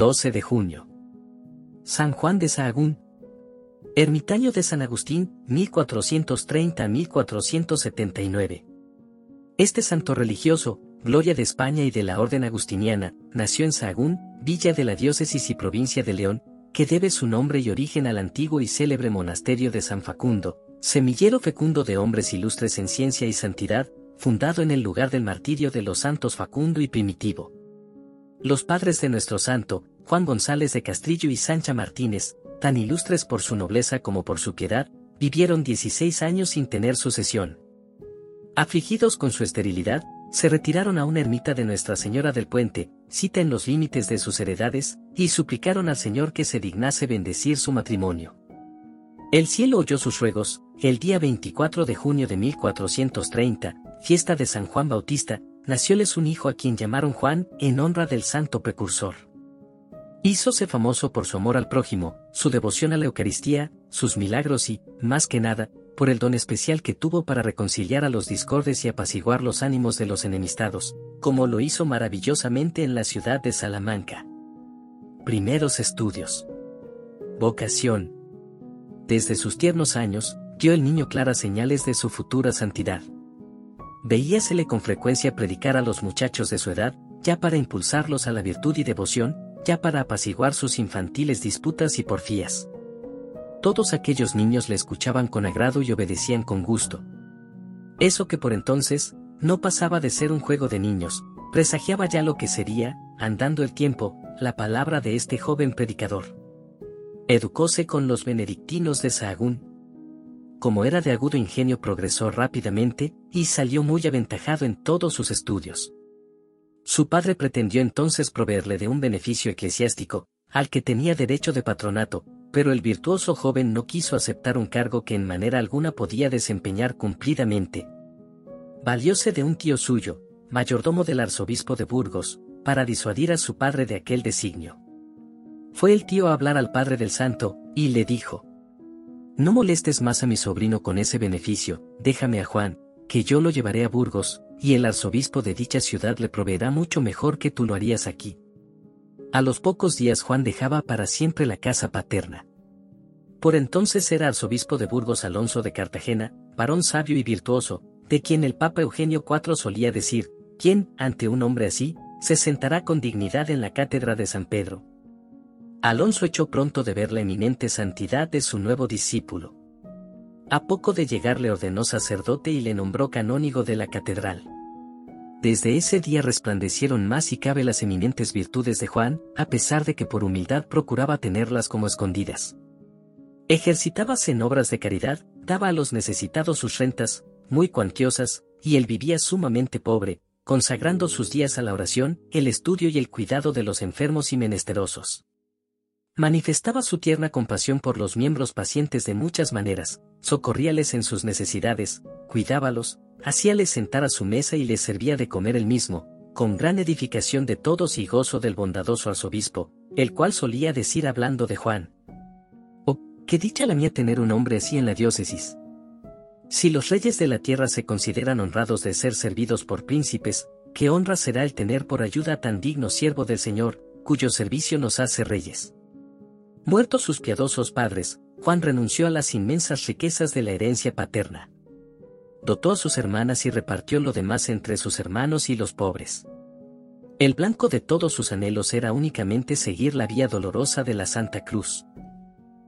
12 de junio. San Juan de Sahagún. Ermitaño de San Agustín, 1430-1479. Este santo religioso, gloria de España y de la Orden Agustiniana, nació en Sahagún, villa de la diócesis y provincia de León, que debe su nombre y origen al antiguo y célebre monasterio de San Facundo, semillero fecundo de hombres ilustres en ciencia y santidad, fundado en el lugar del martirio de los santos Facundo y Primitivo. Los padres de nuestro santo, Juan González de Castrillo y Sancha Martínez, tan ilustres por su nobleza como por su piedad, vivieron 16 años sin tener sucesión. Afligidos con su esterilidad, se retiraron a una ermita de Nuestra Señora del Puente, cita en los límites de sus heredades, y suplicaron al Señor que se dignase bendecir su matrimonio. El cielo oyó sus ruegos, el día 24 de junio de 1430, fiesta de San Juan Bautista, nacióles un hijo a quien llamaron Juan, en honra del santo precursor. Hízose famoso por su amor al prójimo, su devoción a la Eucaristía, sus milagros y, más que nada, por el don especial que tuvo para reconciliar a los discordes y apaciguar los ánimos de los enemistados, como lo hizo maravillosamente en la ciudad de Salamanca. Primeros estudios. Vocación. Desde sus tiernos años, dio el niño claras señales de su futura santidad. Veíasele con frecuencia predicar a los muchachos de su edad, ya para impulsarlos a la virtud y devoción, ya para apaciguar sus infantiles disputas y porfías. Todos aquellos niños le escuchaban con agrado y obedecían con gusto. Eso que por entonces, no pasaba de ser un juego de niños, presagiaba ya lo que sería, andando el tiempo, la palabra de este joven predicador. Educóse con los benedictinos de Sahagún. Como era de agudo ingenio progresó rápidamente, y salió muy aventajado en todos sus estudios. Su padre pretendió entonces proveerle de un beneficio eclesiástico, al que tenía derecho de patronato, pero el virtuoso joven no quiso aceptar un cargo que en manera alguna podía desempeñar cumplidamente. Valióse de un tío suyo, mayordomo del arzobispo de Burgos, para disuadir a su padre de aquel designio. Fue el tío a hablar al padre del santo, y le dijo, No molestes más a mi sobrino con ese beneficio, déjame a Juan, que yo lo llevaré a Burgos, y el arzobispo de dicha ciudad le proveerá mucho mejor que tú lo harías aquí. A los pocos días Juan dejaba para siempre la casa paterna. Por entonces era arzobispo de Burgos Alonso de Cartagena, varón sabio y virtuoso, de quien el Papa Eugenio IV solía decir, ¿quién, ante un hombre así, se sentará con dignidad en la cátedra de San Pedro? Alonso echó pronto de ver la eminente santidad de su nuevo discípulo. A poco de llegar le ordenó sacerdote y le nombró canónigo de la catedral. Desde ese día resplandecieron más y cabe las eminentes virtudes de Juan, a pesar de que por humildad procuraba tenerlas como escondidas. Ejercitábase en obras de caridad, daba a los necesitados sus rentas, muy cuantiosas, y él vivía sumamente pobre, consagrando sus días a la oración, el estudio y el cuidado de los enfermos y menesterosos. Manifestaba su tierna compasión por los miembros pacientes de muchas maneras, socorríales en sus necesidades, cuidábalos, hacíales sentar a su mesa y les servía de comer el mismo, con gran edificación de todos y gozo del bondadoso arzobispo, el cual solía decir hablando de Juan. Oh, qué dicha la mía tener un hombre así en la diócesis. Si los reyes de la tierra se consideran honrados de ser servidos por príncipes, qué honra será el tener por ayuda tan digno siervo del Señor, cuyo servicio nos hace reyes. Muertos sus piadosos padres, Juan renunció a las inmensas riquezas de la herencia paterna dotó a sus hermanas y repartió lo demás entre sus hermanos y los pobres. El blanco de todos sus anhelos era únicamente seguir la vía dolorosa de la Santa Cruz.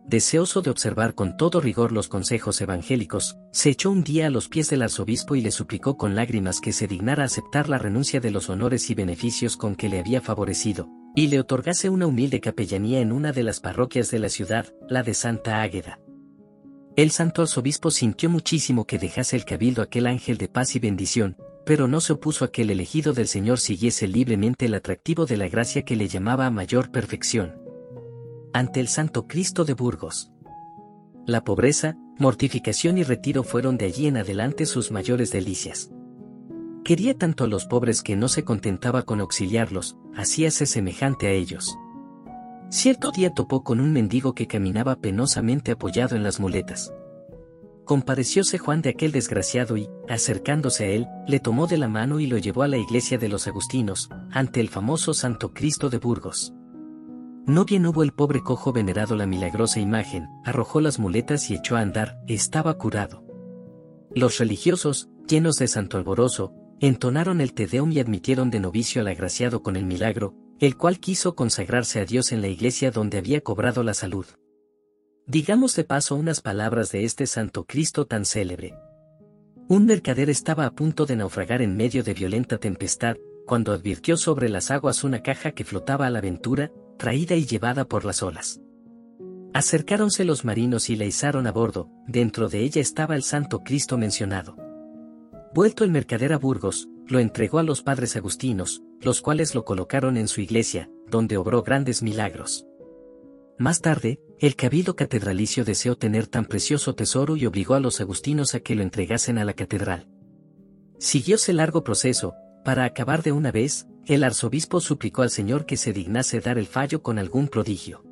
Deseoso de observar con todo rigor los consejos evangélicos, se echó un día a los pies del arzobispo y le suplicó con lágrimas que se dignara aceptar la renuncia de los honores y beneficios con que le había favorecido, y le otorgase una humilde capellanía en una de las parroquias de la ciudad, la de Santa Águeda. El santo arzobispo sintió muchísimo que dejase el cabildo aquel ángel de paz y bendición, pero no se opuso a que el elegido del Señor siguiese libremente el atractivo de la gracia que le llamaba a mayor perfección. Ante el Santo Cristo de Burgos. La pobreza, mortificación y retiro fueron de allí en adelante sus mayores delicias. Quería tanto a los pobres que no se contentaba con auxiliarlos, hacíase semejante a ellos. Cierto día topó con un mendigo que caminaba penosamente apoyado en las muletas. Comparecióse Juan de aquel desgraciado y, acercándose a él, le tomó de la mano y lo llevó a la iglesia de los Agustinos, ante el famoso Santo Cristo de Burgos. No bien hubo el pobre cojo venerado la milagrosa imagen, arrojó las muletas y echó a andar, estaba curado. Los religiosos, llenos de santo alborozo, entonaron el Te Deum y admitieron de novicio al agraciado con el milagro, el cual quiso consagrarse a Dios en la iglesia donde había cobrado la salud. Digamos de paso unas palabras de este santo Cristo tan célebre. Un mercader estaba a punto de naufragar en medio de violenta tempestad, cuando advirtió sobre las aguas una caja que flotaba a la aventura, traída y llevada por las olas. Acercáronse los marinos y la izaron a bordo, dentro de ella estaba el santo Cristo mencionado. Vuelto el mercader a Burgos, lo entregó a los padres agustinos, los cuales lo colocaron en su iglesia, donde obró grandes milagros. Más tarde, el cabildo catedralicio deseó tener tan precioso tesoro y obligó a los agustinos a que lo entregasen a la catedral. Siguióse largo proceso, para acabar de una vez, el arzobispo suplicó al Señor que se dignase dar el fallo con algún prodigio.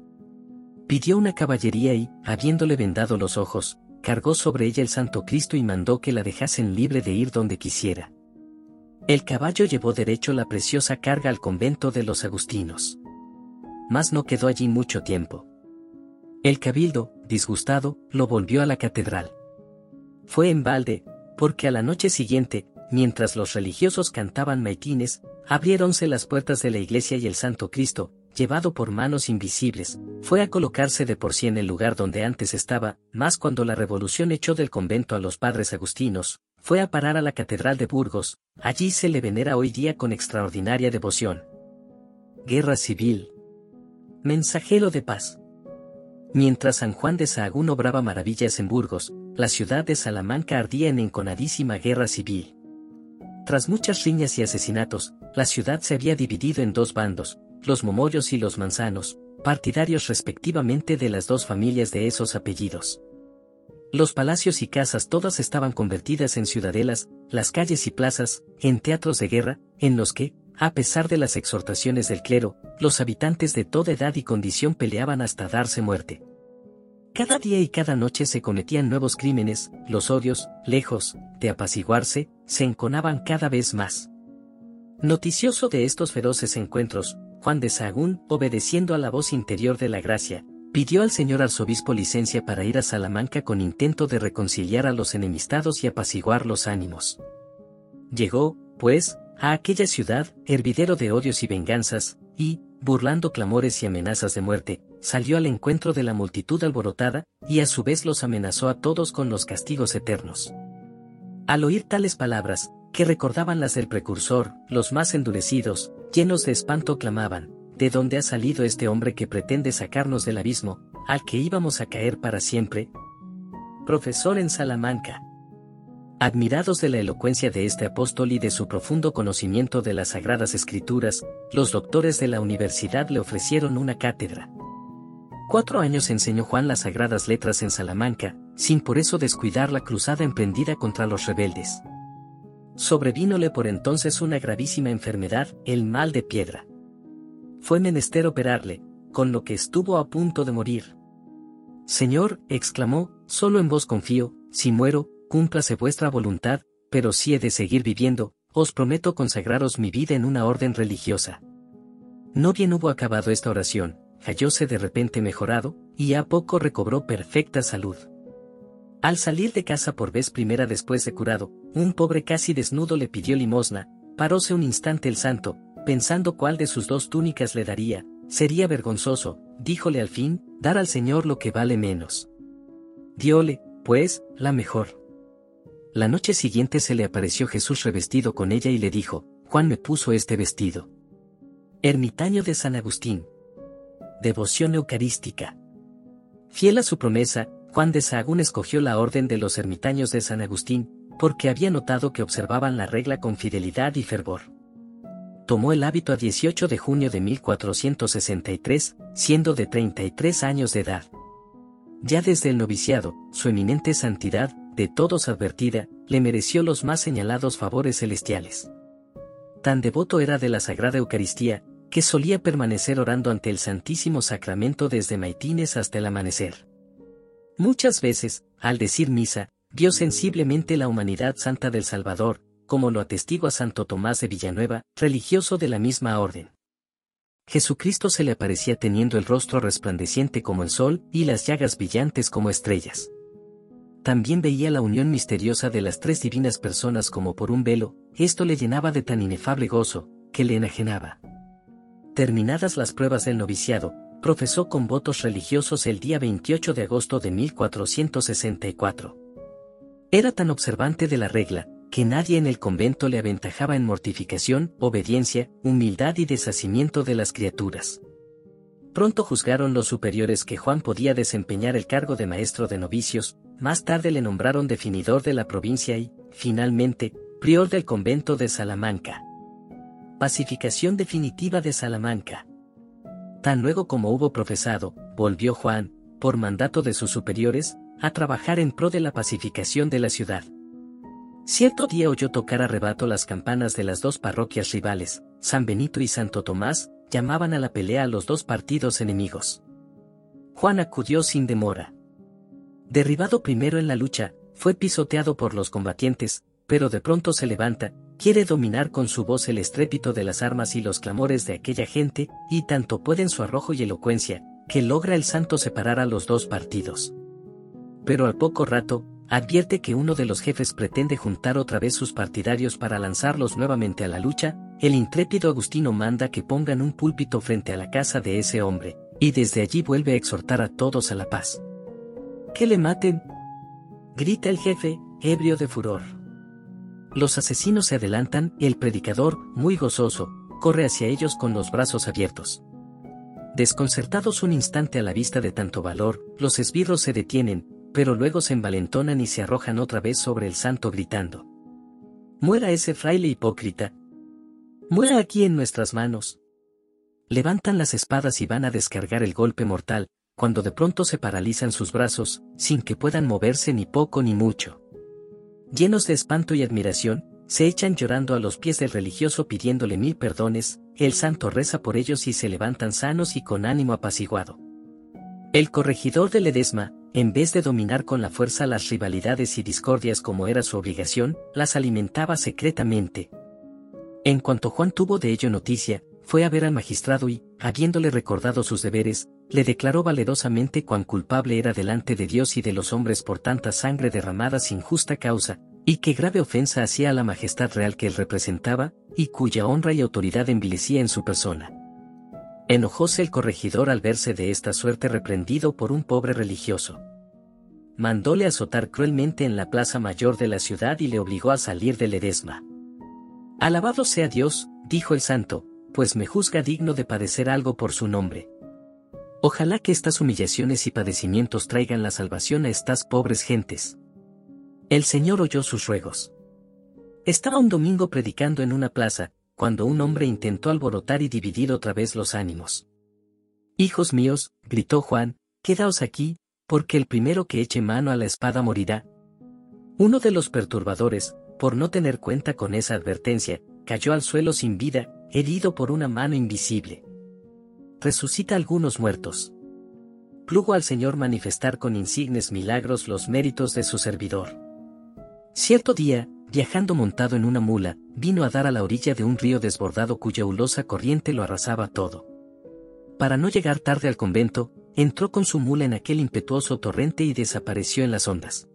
Pidió una caballería y, habiéndole vendado los ojos, cargó sobre ella el Santo Cristo y mandó que la dejasen libre de ir donde quisiera. El caballo llevó derecho la preciosa carga al convento de los agustinos. Mas no quedó allí mucho tiempo. El cabildo, disgustado, lo volvió a la catedral. Fue en balde, porque a la noche siguiente, mientras los religiosos cantaban maitines, abriéronse las puertas de la iglesia y el Santo Cristo, llevado por manos invisibles, fue a colocarse de por sí en el lugar donde antes estaba, más cuando la revolución echó del convento a los padres agustinos, fue a parar a la Catedral de Burgos, allí se le venera hoy día con extraordinaria devoción. Guerra Civil. Mensajero de paz. Mientras San Juan de Sahagún obraba maravillas en Burgos, la ciudad de Salamanca ardía en enconadísima guerra civil. Tras muchas riñas y asesinatos, la ciudad se había dividido en dos bandos, los momollos y los manzanos, partidarios respectivamente de las dos familias de esos apellidos. Los palacios y casas todas estaban convertidas en ciudadelas, las calles y plazas, en teatros de guerra, en los que, a pesar de las exhortaciones del clero, los habitantes de toda edad y condición peleaban hasta darse muerte. Cada día y cada noche se cometían nuevos crímenes, los odios, lejos de apaciguarse, se enconaban cada vez más. Noticioso de estos feroces encuentros, Juan de Sahagún, obedeciendo a la voz interior de la gracia, pidió al señor arzobispo licencia para ir a Salamanca con intento de reconciliar a los enemistados y apaciguar los ánimos. Llegó, pues, a aquella ciudad, hervidero de odios y venganzas, y, burlando clamores y amenazas de muerte, salió al encuentro de la multitud alborotada, y a su vez los amenazó a todos con los castigos eternos. Al oír tales palabras, que recordaban las del precursor, los más endurecidos, llenos de espanto clamaban, ¿de dónde ha salido este hombre que pretende sacarnos del abismo, al que íbamos a caer para siempre? Profesor en Salamanca. Admirados de la elocuencia de este apóstol y de su profundo conocimiento de las sagradas escrituras, los doctores de la universidad le ofrecieron una cátedra. Cuatro años enseñó Juan las sagradas letras en Salamanca, sin por eso descuidar la cruzada emprendida contra los rebeldes. Sobrevínole por entonces una gravísima enfermedad, el mal de piedra. Fue menester operarle, con lo que estuvo a punto de morir. Señor, exclamó, solo en vos confío, si muero, cúmplase vuestra voluntad, pero si he de seguir viviendo, os prometo consagraros mi vida en una orden religiosa. No bien hubo acabado esta oración, hallóse de repente mejorado, y a poco recobró perfecta salud. Al salir de casa por vez primera después de curado, un pobre casi desnudo le pidió limosna, paróse un instante el santo, pensando cuál de sus dos túnicas le daría, sería vergonzoso, díjole al fin, dar al Señor lo que vale menos. Diole, pues, la mejor. La noche siguiente se le apareció Jesús revestido con ella y le dijo, Juan me puso este vestido. Ermitaño de San Agustín. Devoción Eucarística. Fiel a su promesa, Juan de Sahagún escogió la orden de los ermitaños de San Agustín, porque había notado que observaban la regla con fidelidad y fervor. Tomó el hábito a 18 de junio de 1463, siendo de 33 años de edad. Ya desde el noviciado, su eminente santidad, de todos advertida, le mereció los más señalados favores celestiales. Tan devoto era de la Sagrada Eucaristía, que solía permanecer orando ante el Santísimo Sacramento desde maitines hasta el amanecer. Muchas veces, al decir misa, vio sensiblemente la humanidad santa del Salvador, como lo atestigua Santo Tomás de Villanueva, religioso de la misma orden. Jesucristo se le aparecía teniendo el rostro resplandeciente como el sol y las llagas brillantes como estrellas. También veía la unión misteriosa de las tres divinas personas como por un velo, esto le llenaba de tan inefable gozo, que le enajenaba. Terminadas las pruebas del noviciado, profesó con votos religiosos el día 28 de agosto de 1464. Era tan observante de la regla, que nadie en el convento le aventajaba en mortificación, obediencia, humildad y deshacimiento de las criaturas. Pronto juzgaron los superiores que Juan podía desempeñar el cargo de maestro de novicios, más tarde le nombraron definidor de la provincia y, finalmente, prior del convento de Salamanca. Pacificación definitiva de Salamanca. Tan luego como hubo profesado, volvió Juan, por mandato de sus superiores, a trabajar en pro de la pacificación de la ciudad. Cierto día oyó tocar a rebato las campanas de las dos parroquias rivales, San Benito y Santo Tomás, llamaban a la pelea a los dos partidos enemigos. Juan acudió sin demora. Derribado primero en la lucha, fue pisoteado por los combatientes, pero de pronto se levanta, quiere dominar con su voz el estrépito de las armas y los clamores de aquella gente, y tanto pueden su arrojo y elocuencia, que logra el santo separar a los dos partidos. Pero al poco rato, advierte que uno de los jefes pretende juntar otra vez sus partidarios para lanzarlos nuevamente a la lucha, el intrépido Agustino manda que pongan un púlpito frente a la casa de ese hombre, y desde allí vuelve a exhortar a todos a la paz. ¡Que le maten! grita el jefe, ebrio de furor. Los asesinos se adelantan y el predicador, muy gozoso, corre hacia ellos con los brazos abiertos. Desconcertados un instante a la vista de tanto valor, los esbirros se detienen, pero luego se envalentonan y se arrojan otra vez sobre el santo gritando. Muera ese fraile hipócrita. Muera aquí en nuestras manos. Levantan las espadas y van a descargar el golpe mortal, cuando de pronto se paralizan sus brazos, sin que puedan moverse ni poco ni mucho. Llenos de espanto y admiración, se echan llorando a los pies del religioso pidiéndole mil perdones, el santo reza por ellos y se levantan sanos y con ánimo apaciguado. El corregidor de Ledesma, en vez de dominar con la fuerza las rivalidades y discordias como era su obligación, las alimentaba secretamente. En cuanto Juan tuvo de ello noticia, fue a ver al magistrado y, habiéndole recordado sus deberes, le declaró valerosamente cuán culpable era delante de Dios y de los hombres por tanta sangre derramada sin justa causa, y qué grave ofensa hacía a la majestad real que él representaba, y cuya honra y autoridad envilecía en su persona. Enojóse el corregidor al verse de esta suerte reprendido por un pobre religioso. Mandóle azotar cruelmente en la plaza mayor de la ciudad y le obligó a salir del Edesma. Alabado sea Dios, dijo el santo, pues me juzga digno de padecer algo por su nombre. Ojalá que estas humillaciones y padecimientos traigan la salvación a estas pobres gentes. El Señor oyó sus ruegos. Estaba un domingo predicando en una plaza, cuando un hombre intentó alborotar y dividir otra vez los ánimos. Hijos míos, gritó Juan, quedaos aquí, porque el primero que eche mano a la espada morirá. Uno de los perturbadores, por no tener cuenta con esa advertencia, cayó al suelo sin vida, herido por una mano invisible resucita algunos muertos. Plugo al Señor manifestar con insignes milagros los méritos de su servidor. Cierto día, viajando montado en una mula, vino a dar a la orilla de un río desbordado cuya hulosa corriente lo arrasaba todo. Para no llegar tarde al convento, entró con su mula en aquel impetuoso torrente y desapareció en las ondas.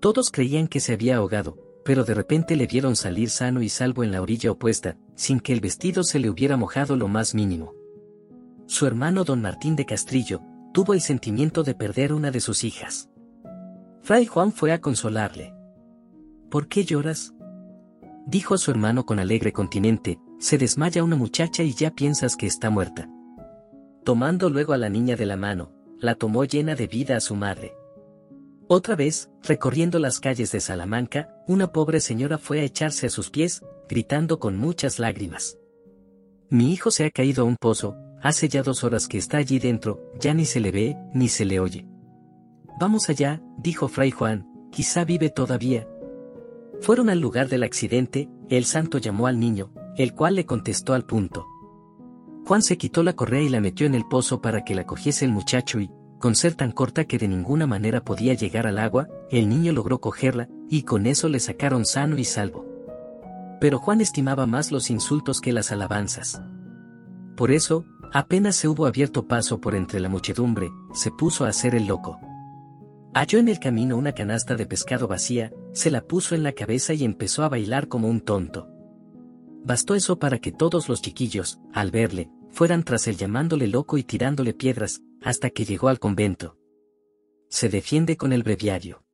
Todos creían que se había ahogado, pero de repente le vieron salir sano y salvo en la orilla opuesta, sin que el vestido se le hubiera mojado lo más mínimo su hermano don Martín de Castrillo, tuvo el sentimiento de perder una de sus hijas. Fray Juan fue a consolarle. ¿Por qué lloras? Dijo a su hermano con alegre continente, se desmaya una muchacha y ya piensas que está muerta. Tomando luego a la niña de la mano, la tomó llena de vida a su madre. Otra vez, recorriendo las calles de Salamanca, una pobre señora fue a echarse a sus pies, gritando con muchas lágrimas. Mi hijo se ha caído a un pozo, Hace ya dos horas que está allí dentro, ya ni se le ve, ni se le oye. Vamos allá, dijo Fray Juan, quizá vive todavía. Fueron al lugar del accidente, el santo llamó al niño, el cual le contestó al punto. Juan se quitó la correa y la metió en el pozo para que la cogiese el muchacho y, con ser tan corta que de ninguna manera podía llegar al agua, el niño logró cogerla, y con eso le sacaron sano y salvo. Pero Juan estimaba más los insultos que las alabanzas. Por eso, apenas se hubo abierto paso por entre la muchedumbre, se puso a hacer el loco. Halló en el camino una canasta de pescado vacía, se la puso en la cabeza y empezó a bailar como un tonto. Bastó eso para que todos los chiquillos, al verle, fueran tras él llamándole loco y tirándole piedras, hasta que llegó al convento. Se defiende con el breviario.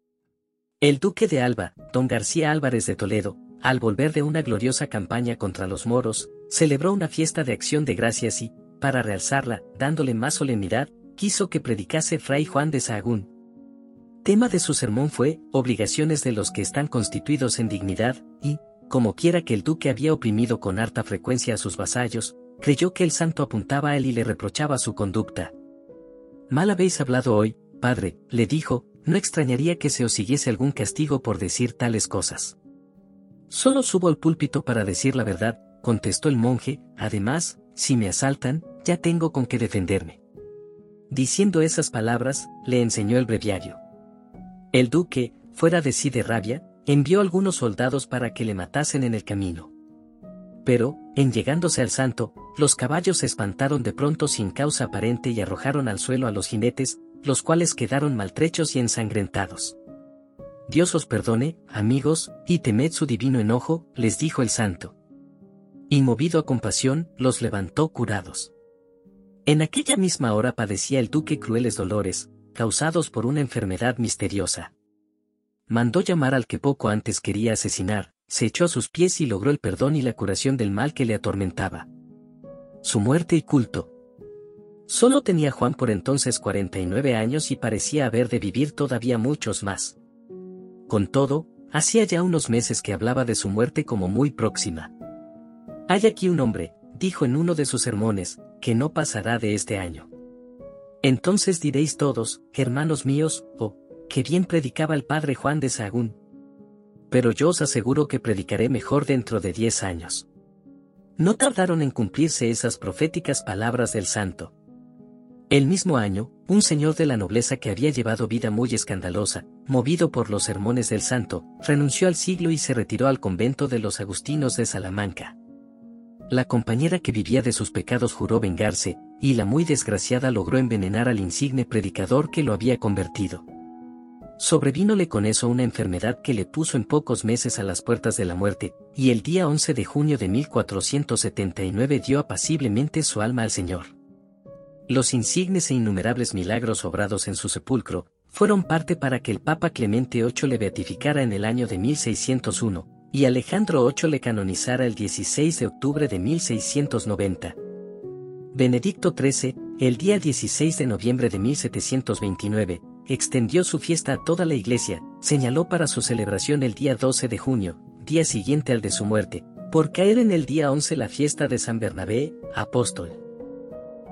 El duque de Alba, don García Álvarez de Toledo, al volver de una gloriosa campaña contra los moros, celebró una fiesta de acción de gracias y, para realzarla, dándole más solemnidad, quiso que predicase Fray Juan de Sahagún. Tema de su sermón fue, obligaciones de los que están constituidos en dignidad, y, como quiera que el duque había oprimido con harta frecuencia a sus vasallos, creyó que el santo apuntaba a él y le reprochaba su conducta. Mal habéis hablado hoy, padre, le dijo, no extrañaría que se os siguiese algún castigo por decir tales cosas. Solo subo al púlpito para decir la verdad, contestó el monje, además, si me asaltan, ya tengo con qué defenderme. Diciendo esas palabras, le enseñó el breviario. El duque, fuera de sí de rabia, envió algunos soldados para que le matasen en el camino. Pero, en llegándose al santo, los caballos se espantaron de pronto sin causa aparente y arrojaron al suelo a los jinetes, los cuales quedaron maltrechos y ensangrentados. Dios os perdone, amigos, y temed su divino enojo, les dijo el santo. Y movido a compasión, los levantó curados. En aquella misma hora padecía el duque crueles dolores, causados por una enfermedad misteriosa. Mandó llamar al que poco antes quería asesinar, se echó a sus pies y logró el perdón y la curación del mal que le atormentaba. Su muerte y culto. Solo tenía Juan por entonces 49 años y parecía haber de vivir todavía muchos más. Con todo, hacía ya unos meses que hablaba de su muerte como muy próxima. Hay aquí un hombre, dijo en uno de sus sermones, que no pasará de este año. Entonces diréis todos, hermanos míos, oh, que bien predicaba el padre Juan de Sahagún. Pero yo os aseguro que predicaré mejor dentro de diez años. No tardaron en cumplirse esas proféticas palabras del santo. El mismo año, un señor de la nobleza que había llevado vida muy escandalosa, movido por los sermones del santo, renunció al siglo y se retiró al convento de los agustinos de Salamanca. La compañera que vivía de sus pecados juró vengarse, y la muy desgraciada logró envenenar al insigne predicador que lo había convertido. Sobrevínole con eso una enfermedad que le puso en pocos meses a las puertas de la muerte, y el día 11 de junio de 1479 dio apaciblemente su alma al Señor. Los insignes e innumerables milagros obrados en su sepulcro, fueron parte para que el Papa Clemente VIII le beatificara en el año de 1601, y Alejandro VIII le canonizara el 16 de octubre de 1690. Benedicto XIII, el día 16 de noviembre de 1729, extendió su fiesta a toda la iglesia, señaló para su celebración el día 12 de junio, día siguiente al de su muerte, por caer en el día 11 la fiesta de San Bernabé, apóstol.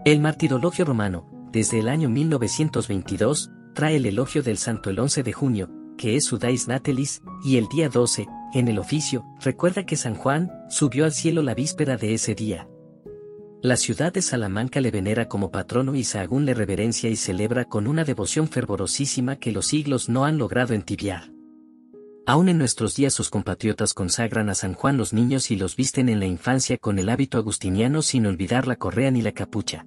El martirologio romano, desde el año 1922, trae el elogio del santo el 11 de junio, que es su Dais Natalis, y el día 12, en el oficio, recuerda que San Juan subió al cielo la víspera de ese día. La ciudad de Salamanca le venera como patrono y Sahagún le reverencia y celebra con una devoción fervorosísima que los siglos no han logrado entibiar. Aún en nuestros días sus compatriotas consagran a San Juan los niños y los visten en la infancia con el hábito agustiniano sin olvidar la correa ni la capucha.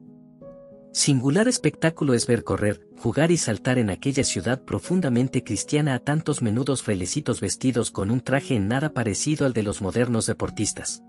Singular espectáculo es ver correr, jugar y saltar en aquella ciudad profundamente cristiana a tantos menudos frailecitos vestidos con un traje en nada parecido al de los modernos deportistas.